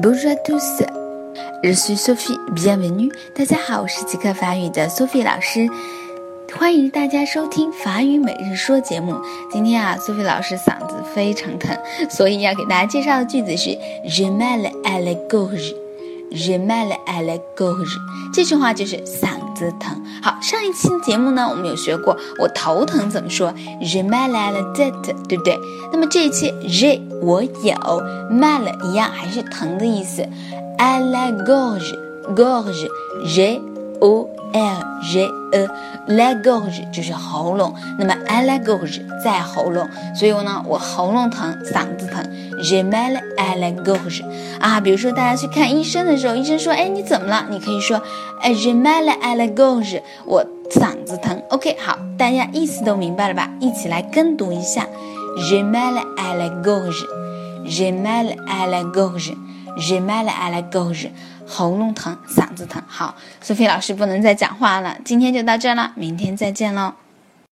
Bonjour à tous, je suis Sophie, bienvenue. 大家好，我是即刻法语的 Sophie 老师，欢迎大家收听法语每日说节目。今天啊，Sophie 老师嗓子非常疼，所以要给大家介绍的句子是 Je mal à la gorge, je mal à la gorge。这句话就是嗓子疼。好，上一期节目呢，我们有学过我头疼怎么说，Je mal à la tête，对不对？那么这一期 Je 我有，mal 一样还是疼的意思，à la gorge，gorge，J O L J E，la gorge 就是喉咙，那么 à la gorge 在喉咙，所以呢，我喉咙疼，嗓子疼，Je mal à la gorge 啊。比如说大家去看医生的时候，医生说，哎，你怎么了？你可以说，哎，Je mal à la gorge，我嗓子疼。OK，好，大家意思都明白了吧？一起来跟读一下。J'ai mal à la gorge. J'ai mal à la gorge. J'ai mal à la gorge. 喉咙疼，嗓子疼。好，苏菲老师不能再讲话了，今天就到这了，明天再见喽。